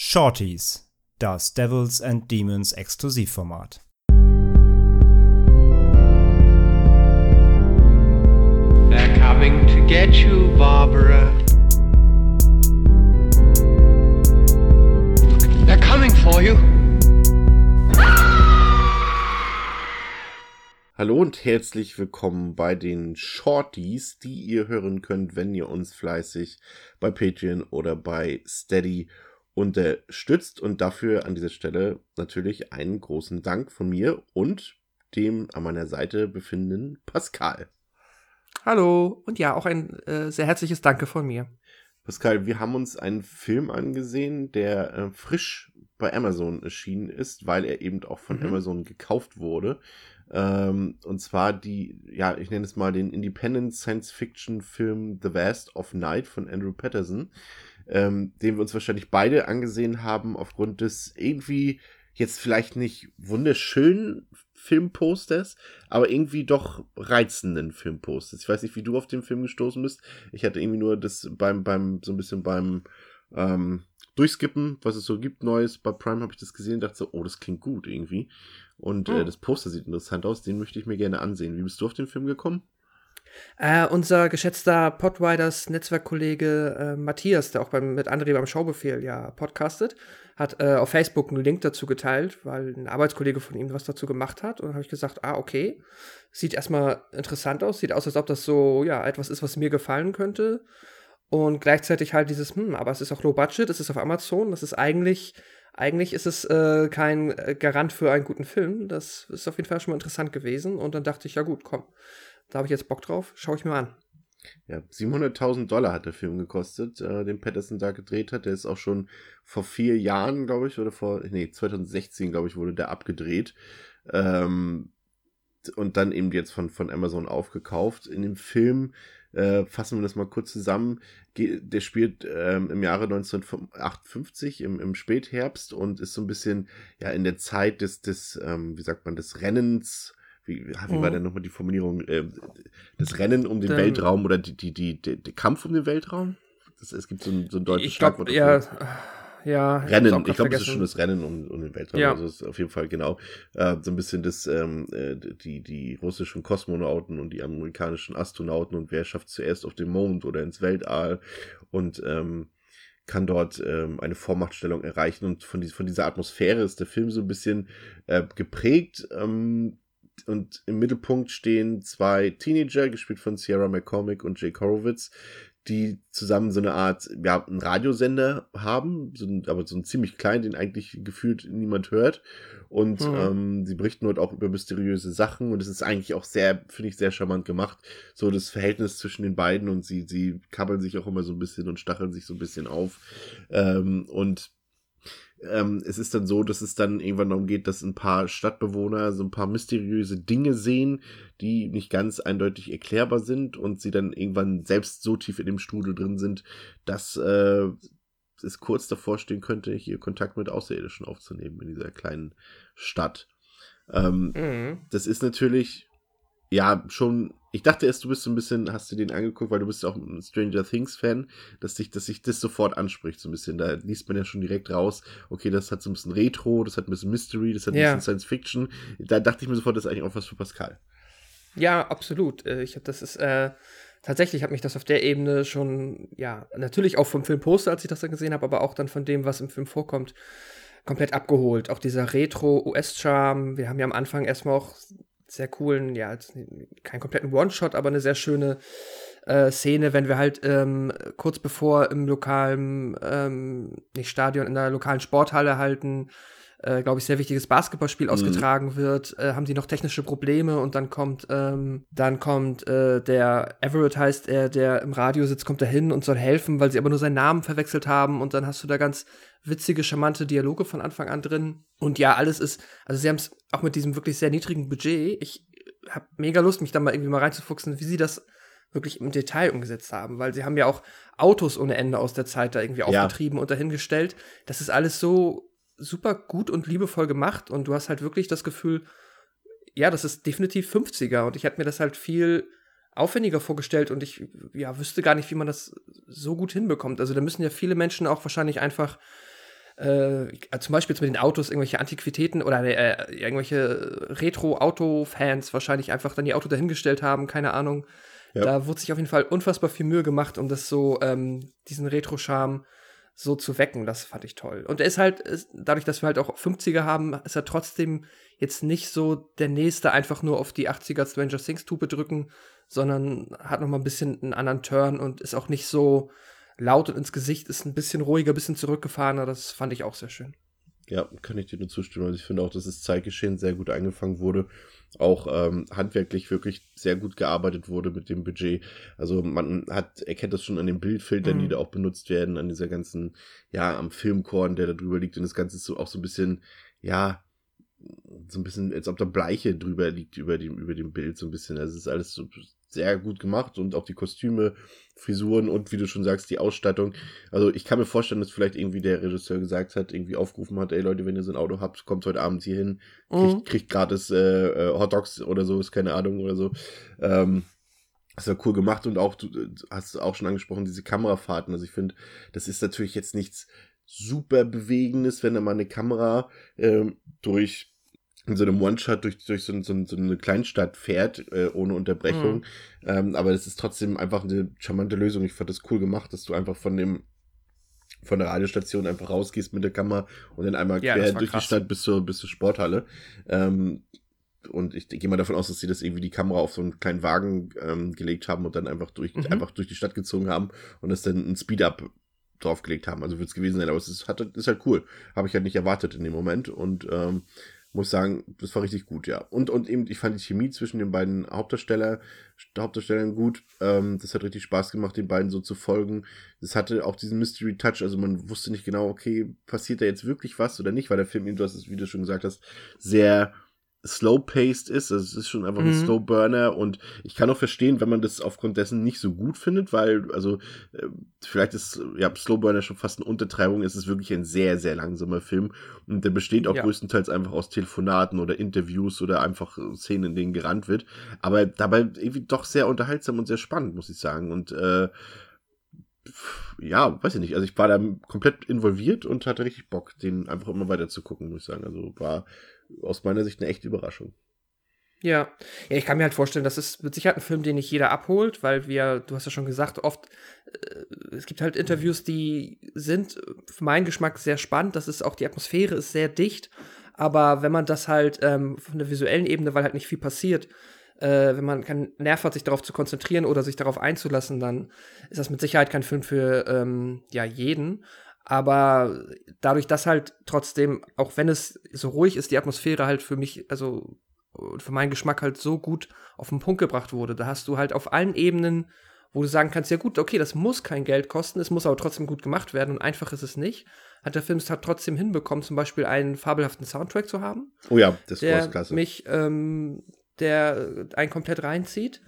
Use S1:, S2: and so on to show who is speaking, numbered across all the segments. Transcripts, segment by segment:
S1: Shorties, das Devils and Demons Exklusivformat.
S2: They're coming to get you, Barbara. They're coming for you.
S3: Hallo und herzlich willkommen bei den Shorties, die ihr hören könnt, wenn ihr uns fleißig bei Patreon oder bei Steady unterstützt. Und dafür an dieser Stelle natürlich einen großen Dank von mir und dem an meiner Seite befindenden Pascal.
S4: Hallo und ja, auch ein äh, sehr herzliches Danke von mir.
S3: Pascal, wir haben uns einen Film angesehen, der äh, frisch bei Amazon erschienen ist, weil er eben auch von
S4: Mhm.
S3: Amazon gekauft wurde. Ähm, und zwar die, ja, ich nenne es mal den Independent Science Fiction Film The Vast of Night von Andrew Patterson, ähm, den wir uns wahrscheinlich beide angesehen haben aufgrund des irgendwie jetzt vielleicht nicht wunderschönen Filmposters, aber irgendwie doch reizenden Filmposters. Ich weiß nicht, wie du auf den Film gestoßen bist. Ich hatte irgendwie nur das beim, beim, so ein bisschen beim ähm, Durchskippen, was es so gibt, Neues. Bei Prime habe ich das gesehen und dachte so, oh, das klingt gut irgendwie. Und äh,
S4: Hm.
S3: das Poster sieht interessant aus, den möchte ich mir gerne ansehen. Wie bist du auf den Film gekommen?
S4: Äh, unser geschätzter Podriders Netzwerkkollege äh, Matthias, der auch beim, mit André beim Schaubefehl ja podcastet, hat äh, auf Facebook einen Link dazu geteilt, weil ein Arbeitskollege von ihm was dazu gemacht hat. Und habe ich gesagt, ah, okay. Sieht erstmal interessant aus, sieht aus, als ob das so, ja, etwas ist, was mir gefallen könnte. Und gleichzeitig halt dieses, hm, aber es ist auch Low Budget, es ist auf Amazon, das ist eigentlich, eigentlich ist es äh, kein äh, Garant für einen guten Film. Das ist auf jeden Fall schon mal interessant gewesen. Und dann dachte ich, ja gut, komm, da habe ich jetzt Bock drauf, schaue ich mir an.
S3: Ja, 700.000 Dollar hat der Film gekostet, äh, den Patterson da gedreht hat. Der ist auch schon vor vier Jahren, glaube ich, oder vor, nee, 2016, glaube ich, wurde der abgedreht. Ähm, und dann eben jetzt von, von Amazon aufgekauft. In dem Film, äh, fassen wir das mal kurz zusammen, ge- der spielt ähm, im Jahre 1958, im, im Spätherbst und ist so ein bisschen, ja, in der Zeit des, des ähm, wie sagt man, des Rennens, wie, wie war
S4: Mhm.
S3: denn nochmal die Formulierung, äh, das Rennen um den
S4: Dem-
S3: Weltraum oder die, die, die, der Kampf um den Weltraum? Das, es gibt so ein, so ein deutsches
S4: ich
S3: Schlagwort
S4: ja. Ja.
S3: Rennen,
S4: grad
S3: ich glaube, das ist schon das Rennen um, um den Weltraum.
S4: Ja.
S3: Also es ist auf jeden Fall genau äh, so ein bisschen das, ähm, äh, die, die russischen Kosmonauten und die amerikanischen Astronauten und wer schafft zuerst auf den Mond oder ins Weltall und ähm, kann dort ähm, eine Vormachtstellung erreichen. Und von, die, von dieser Atmosphäre ist der Film so ein bisschen äh, geprägt. Ähm, und im Mittelpunkt stehen zwei Teenager, gespielt von Sierra McCormick und Jake Horowitz, die zusammen so eine Art, ja, einen Radiosender haben, so ein, aber so einen ziemlich kleinen, den eigentlich gefühlt niemand hört. Und
S4: Mhm.
S3: ähm, sie berichten dort auch über mysteriöse Sachen und es ist eigentlich auch sehr, finde ich, sehr charmant gemacht. So das Verhältnis zwischen den beiden und sie, sie kabbeln sich auch immer so ein bisschen und stacheln sich so ein bisschen auf. Ähm, und ähm, es ist dann so, dass es dann irgendwann darum geht, dass ein paar Stadtbewohner so ein paar mysteriöse Dinge sehen, die nicht ganz eindeutig erklärbar sind und sie dann irgendwann selbst so tief in dem Strudel drin sind, dass äh, es kurz davor stehen könnte, hier Kontakt mit Außerirdischen aufzunehmen in dieser kleinen Stadt. Ähm,
S4: Mhm.
S3: das ist natürlich, ja, schon. Ich dachte erst, du bist so ein bisschen, hast du den angeguckt, weil du bist ja auch ein Stranger Things Fan, dass sich, dass sich das sofort anspricht, so ein bisschen. Da liest man ja schon direkt raus, okay, das hat so ein bisschen Retro, das hat ein bisschen Mystery, das hat ein
S4: Ja.
S3: bisschen Science Fiction. Da dachte ich mir sofort, das ist eigentlich auch was für Pascal.
S4: Ja, absolut. Äh, Ich hab, das ist, äh, tatsächlich hat mich das auf der Ebene schon, ja, natürlich auch vom Filmposter, als ich das dann gesehen habe, aber auch dann von dem, was im Film vorkommt, komplett abgeholt. Auch dieser Retro-US-Charme. Wir haben ja am Anfang erstmal auch sehr coolen, ja, keinen kompletten One-Shot, aber eine sehr schöne äh, Szene, wenn wir halt ähm, kurz bevor im lokalen, ähm, nicht Stadion, in der lokalen Sporthalle halten, äh, glaube ich, sehr wichtiges Basketballspiel
S3: Mhm.
S4: ausgetragen wird, äh, haben die noch technische Probleme und dann kommt, ähm, dann kommt äh, der Everett heißt er, der im Radio sitzt, kommt da hin und soll helfen, weil sie aber nur seinen Namen verwechselt haben und dann hast du da ganz witzige, charmante Dialoge von Anfang an drin. Und ja, alles ist, also sie haben es auch mit diesem wirklich sehr niedrigen Budget. Ich habe mega Lust, mich da mal irgendwie mal reinzufuchsen, wie sie das wirklich im Detail umgesetzt haben, weil sie haben ja auch Autos ohne Ende aus der Zeit da irgendwie
S3: Ja.
S4: aufgetrieben und dahingestellt. Das ist alles so super gut und liebevoll gemacht und du hast halt wirklich das Gefühl, ja, das ist definitiv 50er und ich hätte mir das halt viel aufwendiger vorgestellt und ich ja wüsste gar nicht, wie man das so gut hinbekommt. Also da müssen ja viele Menschen auch wahrscheinlich einfach äh, zum Beispiel jetzt mit den Autos irgendwelche Antiquitäten oder äh, irgendwelche Retro-Auto-Fans wahrscheinlich einfach dann die Auto dahingestellt haben, keine Ahnung. Ja. Da wurde sich auf jeden Fall unfassbar viel Mühe gemacht, um das so, ähm, diesen Retro-Charme so zu wecken. Das fand ich toll. Und er ist halt, ist, dadurch, dass wir halt auch 50er haben, ist er trotzdem jetzt nicht so der nächste einfach nur auf die 80er Stranger Things Tube drücken, sondern hat noch mal ein bisschen einen anderen Turn und ist auch nicht so laut und ins Gesicht, ist ein bisschen ruhiger, ein bisschen zurückgefahrener. Das fand ich auch sehr schön.
S3: Ja, kann ich dir nur zustimmen. Also ich finde auch, dass das Zeitgeschehen sehr gut eingefangen wurde. Auch ähm, handwerklich wirklich sehr gut gearbeitet wurde mit dem Budget. Also man hat, erkennt das schon an den Bildfiltern, mhm. die da auch benutzt werden, an dieser ganzen, ja, am Filmkorn, der da drüber liegt. Und das Ganze ist so auch so ein bisschen, ja, so ein bisschen, als ob da Bleiche drüber liegt über dem, über dem Bild, so ein bisschen. Also es ist alles so sehr gut gemacht und auch die Kostüme, Frisuren und wie du schon sagst, die Ausstattung. Also ich kann mir vorstellen, dass vielleicht irgendwie der Regisseur gesagt hat, irgendwie aufgerufen hat, ey Leute, wenn ihr so ein Auto habt, kommt heute Abend hier hin, kriegt, mhm. kriegt gratis äh, äh, Hot Dogs oder so, ist keine Ahnung oder so. Ähm, das war cool gemacht und auch, du hast auch schon angesprochen, diese Kamerafahrten. Also ich finde, das ist natürlich jetzt nichts super Bewegendes, wenn da mal eine Kamera ähm, durch in so einem One-Shot durch, durch so, so, so, eine Kleinstadt fährt, äh, ohne Unterbrechung. Mhm. Ähm, aber das ist trotzdem einfach eine charmante Lösung. Ich fand das cool gemacht, dass du einfach von dem von der Radiostation einfach rausgehst mit der Kamera und dann einmal ja, quer durch krass. die Stadt bis zur, bis zur Sporthalle. Ähm, und ich gehe mal davon aus, dass sie das irgendwie die Kamera auf so einen kleinen Wagen ähm, gelegt haben und dann einfach durch, mhm. einfach durch die Stadt gezogen haben und das dann ein Speed-Up draufgelegt haben. Also wird es gewesen sein, aber es ist, hat, ist halt cool. Habe ich halt nicht erwartet in dem Moment. Und ähm, muss sagen, das war richtig gut, ja. Und, und eben, ich fand die Chemie zwischen den beiden Hauptdarsteller, Hauptdarstellern gut. Ähm, das hat richtig Spaß gemacht, den beiden so zu folgen. Das hatte auch diesen Mystery Touch, also man wusste nicht genau, okay, passiert da jetzt wirklich was oder nicht, weil der Film, du hast es, wie du schon gesagt hast, sehr slow-paced ist. Also es ist schon einfach mhm. ein Slow-Burner und ich kann auch verstehen, wenn man das aufgrund dessen nicht so gut findet, weil, also, äh, vielleicht ist ja Slow-Burner schon fast eine Untertreibung. Es ist wirklich ein sehr, sehr langsamer Film und der besteht auch ja. größtenteils einfach aus Telefonaten oder Interviews oder einfach Szenen, in denen gerannt wird. Aber dabei irgendwie doch sehr unterhaltsam und sehr spannend, muss ich sagen. Und äh, ja, weiß ich nicht. Also ich war da komplett involviert und hatte richtig Bock, den einfach immer weiter zu gucken, muss ich sagen. Also war aus meiner Sicht eine echte Überraschung.
S4: Ja. ja, ich kann mir halt vorstellen, das ist mit Sicherheit ein Film, den nicht jeder abholt, weil wir, du hast ja schon gesagt, oft, äh, es gibt halt Interviews, die sind für meinen Geschmack sehr spannend, das ist auch, die Atmosphäre ist sehr dicht, aber wenn man das halt ähm, von der visuellen Ebene, weil halt nicht viel passiert, äh, wenn man keinen Nerv hat, sich darauf zu konzentrieren oder sich darauf einzulassen, dann ist das mit Sicherheit kein Film für ähm, ja, jeden. Aber dadurch, dass halt trotzdem, auch wenn es so ruhig ist, die Atmosphäre halt für mich, also für meinen Geschmack halt so gut auf den Punkt gebracht wurde, da hast du halt auf allen Ebenen, wo du sagen kannst, ja gut, okay, das muss kein Geld kosten, es muss aber trotzdem gut gemacht werden und einfach ist es nicht, hat der Film es halt trotzdem hinbekommen, zum Beispiel einen fabelhaften Soundtrack zu haben.
S3: Oh ja, das
S4: der
S3: war klasse.
S4: mich, ähm, der einen komplett reinzieht,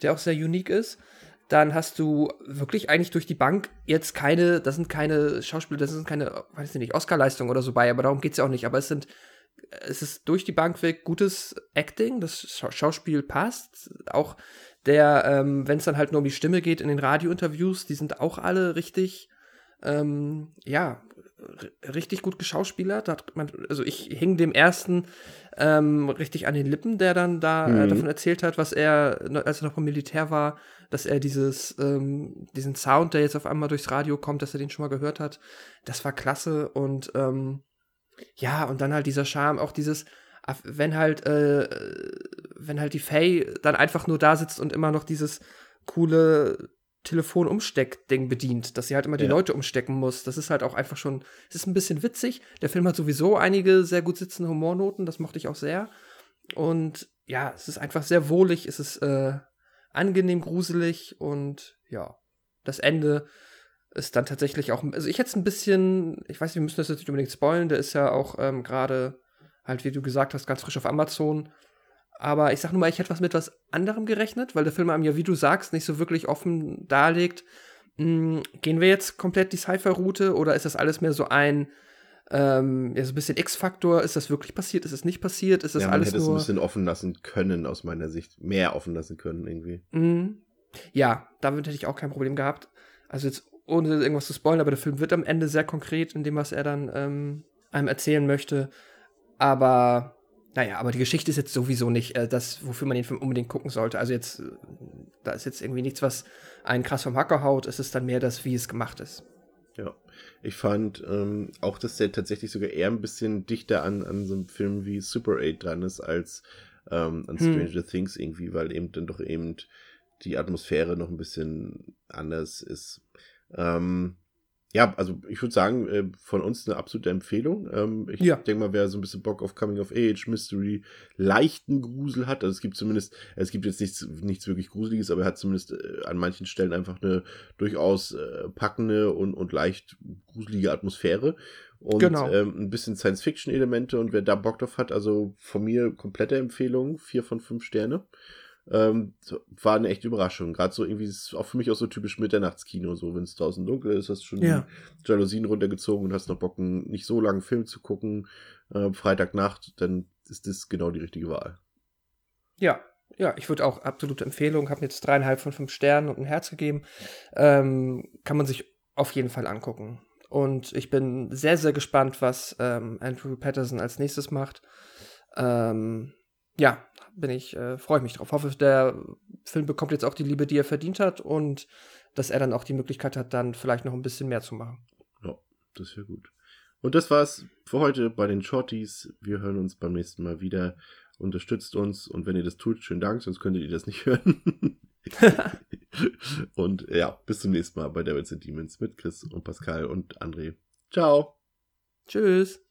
S4: der auch sehr unique ist dann hast du wirklich eigentlich durch die Bank jetzt keine, das sind keine Schauspieler, das sind keine, weiß ich nicht, Oscar-Leistungen oder so bei, aber darum geht es ja auch nicht. Aber es sind, es ist durch die Bank weg gutes Acting, das Schauspiel passt. Auch der, ähm, wenn es dann halt nur um die Stimme geht in den Radiointerviews, die sind auch alle richtig, ähm, ja, richtig gut geschauspielert. Man, also ich hing dem ersten ähm, richtig an den Lippen, der dann da äh, mhm. äh, davon erzählt hat, was er, als er noch vom Militär war, dass er dieses, ähm, diesen Sound, der jetzt auf einmal durchs Radio kommt, dass er den schon mal gehört hat. Das war klasse und ähm, ja, und dann halt dieser Charme, auch dieses, wenn halt, äh, wenn halt die Faye dann einfach nur da sitzt und immer noch dieses coole Telefonumsteck-Ding bedient, dass sie halt immer die Leute umstecken muss. Das ist halt auch einfach schon, es ist ein bisschen witzig. Der Film hat sowieso einige sehr gut sitzende Humornoten, das mochte ich auch sehr. Und ja, es ist einfach sehr wohlig, es ist äh, angenehm gruselig und ja, das Ende ist dann tatsächlich auch, also ich hätte es ein bisschen, ich weiß, wir müssen das jetzt nicht unbedingt spoilen, der ist ja auch ähm, gerade, halt wie du gesagt hast, ganz frisch auf Amazon. Aber ich sag nur mal, ich hätte was mit was anderem gerechnet, weil der Film einem ja, wie du sagst, nicht so wirklich offen darlegt. Hm, gehen wir jetzt komplett die Cypher-Route oder ist das alles mehr so ein, ähm, ja, so ein bisschen X-Faktor? Ist das wirklich passiert? Ist es nicht passiert? Ist das ja, man alles
S3: hätte
S4: nur...
S3: es ein bisschen offen lassen können, aus meiner Sicht. Mehr offen lassen können, irgendwie.
S4: Mhm. Ja, damit hätte ich auch kein Problem gehabt. Also jetzt ohne irgendwas zu spoilern, aber der Film wird am Ende sehr konkret in dem, was er dann ähm, einem erzählen möchte. Aber naja, aber die Geschichte ist jetzt sowieso nicht äh, das, wofür man den Film unbedingt gucken sollte. Also jetzt, äh, da ist jetzt irgendwie nichts, was einen krass vom Hacker haut. Es ist dann mehr das, wie es gemacht ist.
S3: Ja, ich fand ähm, auch, dass der tatsächlich sogar eher ein bisschen dichter an, an so einem Film wie Super 8 dran ist, als ähm, an Stranger hm. Things irgendwie, weil eben dann doch eben die Atmosphäre noch ein bisschen anders ist. Ähm, ja, also ich würde sagen, äh, von uns eine absolute Empfehlung. Ähm, ich ja. denke mal, wer so ein bisschen Bock auf Coming of Age, Mystery, leichten Grusel hat, also es gibt zumindest, es gibt jetzt nichts, nichts wirklich Gruseliges, aber er hat zumindest äh, an manchen Stellen einfach eine durchaus äh, packende und, und leicht gruselige Atmosphäre. Und genau. ähm, ein bisschen Science-Fiction-Elemente und wer da Bock drauf hat, also von mir komplette Empfehlung, vier von fünf Sterne. Ähm, war eine echte Überraschung. Gerade so irgendwie ist es auch für mich auch so typisch Mitternachtskino, so wenn es draußen dunkel ist, hast du schon ja. die Jalousien runtergezogen und hast noch Bock, einen nicht so langen Film zu gucken, äh, Freitagnacht, dann ist das genau die richtige Wahl.
S4: Ja, ja, ich würde auch absolute Empfehlung, habe jetzt dreieinhalb von fünf Sternen und ein Herz gegeben. Ähm, kann man sich auf jeden Fall angucken. Und ich bin sehr, sehr gespannt, was ähm, Andrew Patterson als nächstes macht. Ähm, ja, bin ich, äh, freue ich mich drauf. Hoffe, der Film bekommt jetzt auch die Liebe, die er verdient hat und dass er dann auch die Möglichkeit hat, dann vielleicht noch ein bisschen mehr zu machen.
S3: Ja, das wäre gut. Und das war's für heute bei den Shorties. Wir hören uns beim nächsten Mal wieder. Unterstützt uns und wenn ihr das tut, schönen Dank, sonst könntet ihr das nicht hören. und ja, bis zum nächsten Mal bei Devils and Demons mit Chris und Pascal und André. Ciao.
S4: Tschüss.